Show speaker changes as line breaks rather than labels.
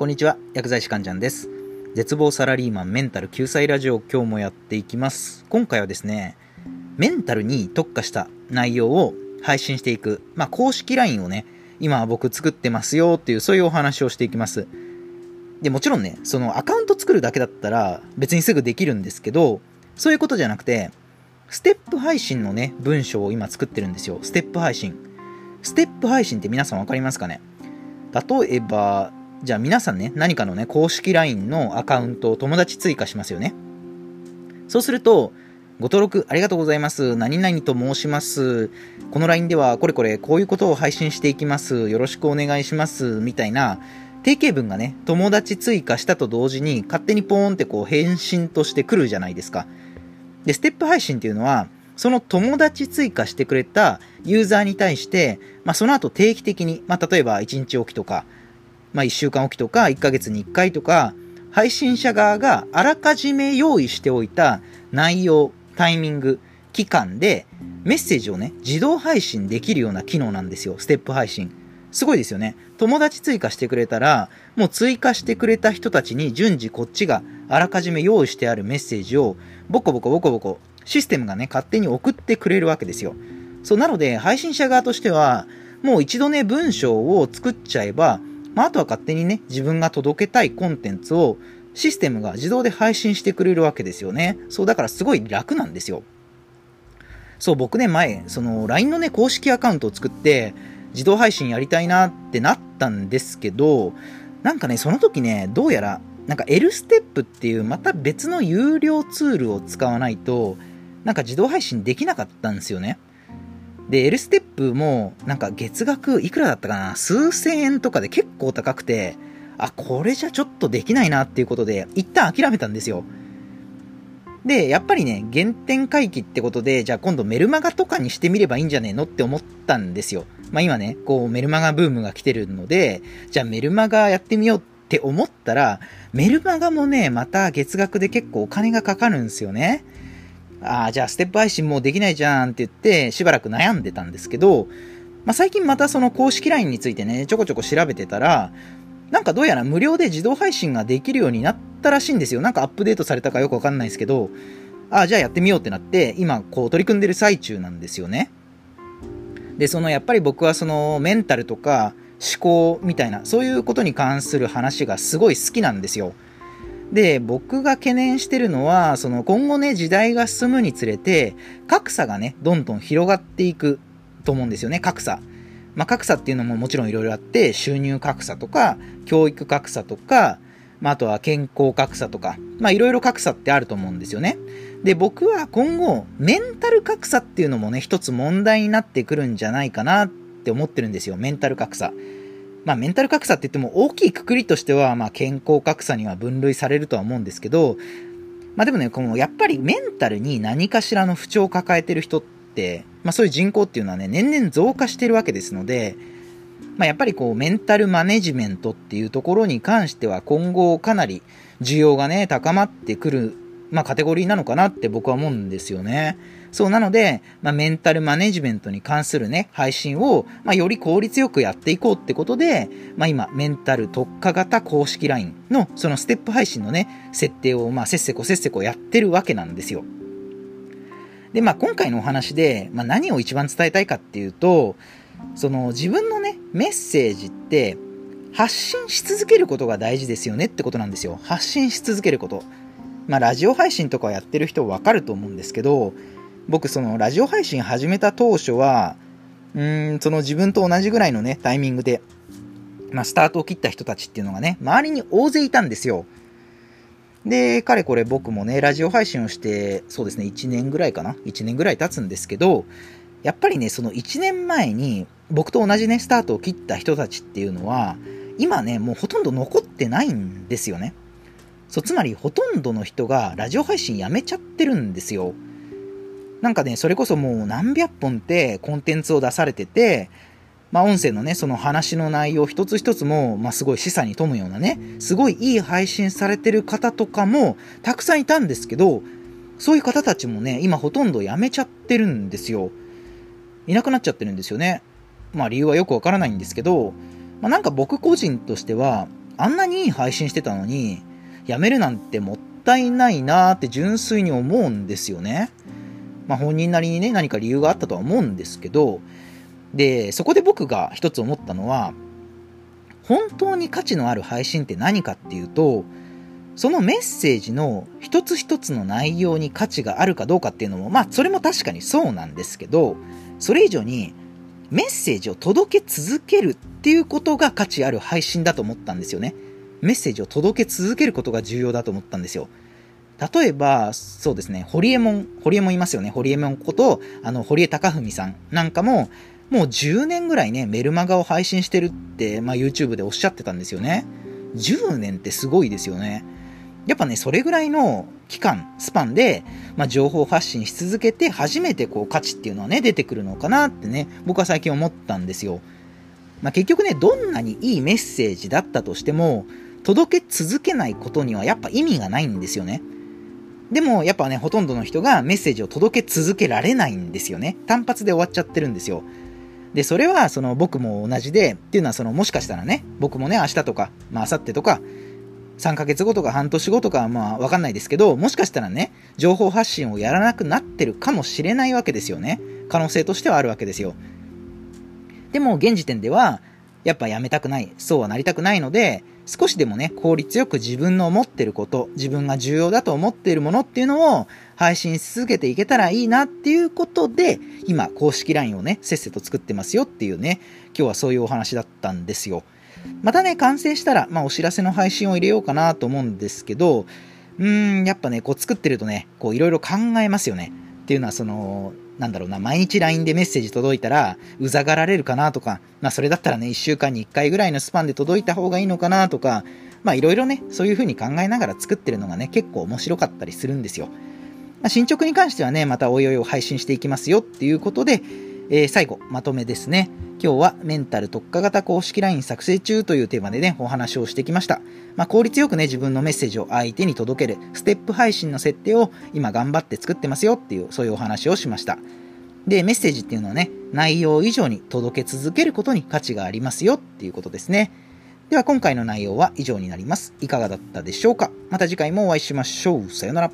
こんにちは、薬剤師かんちゃんです。絶望サラリーマンメンタル救済ラジオ今日もやっていきます。今回はですね、メンタルに特化した内容を配信していく、まあ、公式 LINE をね、今僕作ってますよっていうそういうお話をしていきます。で、もちろんね、そのアカウント作るだけだったら別にすぐできるんですけど、そういうことじゃなくて、ステップ配信のね、文章を今作ってるんですよ。ステップ配信。ステップ配信って皆さんわかりますかね？例えば、じゃあ皆さんね、何かのね、公式 LINE のアカウントを友達追加しますよね。そうすると、ご登録ありがとうございます。何々と申します。この LINE ではこれこれこういうことを配信していきます。よろしくお願いします。みたいな定型文がね、友達追加したと同時に勝手にポーンってこう返信としてくるじゃないですか。で、ステップ配信っていうのは、その友達追加してくれたユーザーに対して、まあ、その後定期的に、まあ、例えば1日おきとか、まあ、1週間おきとか、1ヶ月に1回とか、配信者側があらかじめ用意しておいた内容、タイミング、期間でメッセージをね、自動配信できるような機能なんですよ、ステップ配信。すごいですよね。友達追加してくれたら、もう追加してくれた人たちに順次こっちがあらかじめ用意してあるメッセージを、ボコボコボコボコ、システムがね、勝手に送ってくれるわけですよ。そう、なので、配信者側としては、もう一度ね、文章を作っちゃえば、まあ、あとは勝手にね、自分が届けたいコンテンツをシステムが自動で配信してくれるわけですよね。そう、だからすごい楽なんですよ。そう、僕ね、前、その LINE のね、公式アカウントを作って、自動配信やりたいなってなったんですけど、なんかね、その時ね、どうやら、なんか L ステップっていうまた別の有料ツールを使わないと、なんか自動配信できなかったんですよね。で、L ステップも、なんか月額いくらだったかな？数千円とかで結構高くて、あ、これじゃちょっとできないなっていうことで、一旦諦めたんですよ。で、やっぱりね、原点回帰ってことで、じゃあ今度メルマガとかにしてみればいいんじゃねえのって思ったんですよ。まあ今ね、こうメルマガブームが来てるので、じゃあメルマガやってみようって思ったら、メルマガもね、また月額で結構お金がかかるんですよね。ああ、じゃあステップ配信もうできないじゃんって言って、しばらく悩んでたんですけど、まあ最近またその公式 LINE についてね、ちょこちょこ調べてたら、なんかどうやら無料で自動配信ができるようになったらしいんですよ。なんかアップデートされたかよくわかんないですけど、ああ、じゃあやってみようってなって、今こう取り組んでる最中なんですよね。で、そのやっぱり僕はそのメンタルとか思考みたいな、そういうことに関する話がすごい好きなんですよ。で、僕が懸念してるのは、その今後ね、時代が進むにつれて、格差がね、どんどん広がっていくと思うんですよね、格差。まあ、格差っていうのももちろんいろいろあって、収入格差とか、教育格差とか、まあ、あとは健康格差とか、まあ、いろいろ格差ってあると思うんですよね。で、僕は今後、メンタル格差っていうのもね、一つ問題になってくるんじゃないかなって思ってるんですよ、メンタル格差。まあ、メンタル格差って言っても大きいくくりとしては、まあ、健康格差には分類されるとは思うんですけど、まあ、でもね、このやっぱりメンタルに何かしらの不調を抱えてる人って、まあ、そういう人口っていうのはね、年々増加してるわけですので、まあ、やっぱりこう、メンタルマネジメントっていうところに関しては、今後かなり需要がね、高まってくる、まあ、カテゴリーなのかなって僕は思うんですよね。そうなので、まあ、メンタルマネジメントに関するね、配信を、まあ、より効率よくやっていこうってことで、まあ、今、メンタル特化型公式 LINE の、そのステップ配信のね、設定を、まあ、せっせこせっせこやってるわけなんですよ。で、まあ、今回のお話で、まあ、何を一番伝えたいかっていうと、その自分のね、メッセージって、発信し続けることが大事ですよねってことなんですよ。発信し続けること。まあ、ラジオ配信とかやってる人わかると思うんですけど、僕、そのラジオ配信始めた当初は、うーん、その自分と同じぐらいのね、タイミングで、まあ、スタートを切った人たちっていうのがね、周りに大勢いたんですよ。で、かれこれ僕もね、ラジオ配信をして、そうですね、1年ぐらいかな ?1 年ぐらい経つんですけど、やっぱりね、その1年前に、僕と同じね、スタートを切った人たちっていうのは、今ね、もうほとんど残ってないんですよね。そう、つまりほとんどの人がラジオ配信やめちゃってるんですよ。なんかね、それこそもう何百本ってコンテンツを出されてて、まあ音声のね、その話の内容一つ一つも、まあすごい示唆に富むようなね、すごいいい配信されてる方とかもたくさんいたんですけど、そういう方たちもね、今ほとんどやめちゃってるんですよ。いなくなっちゃってるんですよね。まあ理由はよくわからないんですけど、まあなんか僕個人としては、あんなにいい配信してたのに、やめるなんてもったいないなって純粋に思うんですよね。まあ本人なりにね、何か理由があったとは思うんですけど、で、そこで僕が一つ思ったのは、本当に価値のある配信って何かっていうと、そのメッセージの一つ一つの内容に価値があるかどうかっていうのも、まあそれも確かにそうなんですけど、それ以上にメッセージを届け続けるっていうことが価値ある配信だと思ったんですよね。メッセージを届け続けることが重要だと思ったんですよ。例えば、そうですね、ホリエモン、ホリエモンいますよね。ホリエモンこと、あの、堀江貴文さんなんかも、もう10年ぐらいね、メルマガを配信してるって、まあ、YouTube でおっしゃってたんですよね。10年ってすごいですよね。やっぱね、それぐらいの期間、スパンで、まあ、情報発信し続けて、初めてこう価値っていうのはね、出てくるのかなってね、僕は最近思ったんですよ。まあ、結局ね、どんなにいいメッセージだったとしても、届け続けないことにはやっぱ意味がないんですよね。でも、やっぱね、ほとんどの人がメッセージを届け続けられないんですよね。単発で終わっちゃってるんですよ。で、それは、その僕も同じで、っていうのは、その、もしかしたらね、僕もね、明日とか、まあ、明後日とか、3ヶ月後とか半年後とかまあわかんないですけど、もしかしたらね、情報発信をやらなくなってるかもしれないわけですよね。可能性としてはあるわけですよ。でも現時点では、やっぱやめたくない、そうはなりたくないので、少しでもね、効率よく自分の思ってること、自分が重要だと思っているものっていうのを配信し続けていけたらいいなっていうことで、今、公式 LINE をね、せっせと作ってますよっていうね、今日はそういうお話だったんですよ。またね、完成したら、まあ、お知らせの配信を入れようかなと思うんですけど、うーん、やっぱね、こう作ってるとね、こういろいろ考えますよね。っていうのは、その、なんだろうな、毎日 LINE でメッセージ届いたら、うざがられるかなとか、まあそれだったらね、1週間に1回ぐらいのスパンで届いた方がいいのかなとか、まあいろいろね、そういう風に考えながら作ってるのがね、結構面白かったりするんですよ。まあ、進捗に関してはね、またおいおいを配信していきますよっていうことで、えー、最後、まとめですね。今日はメンタル特化型公式 LINE 作成中というテーマでね、お話をしてきました。まあ、効率よくね、自分のメッセージを相手に届けるステップ配信の設定を今頑張って作ってますよっていう、そういうお話をしました。で、メッセージっていうのはね、内容以上に届け続けることに価値がありますよっていうことですね。では今回の内容は以上になります。いかがだったでしょうか？また次回もお会いしましょう。さよなら。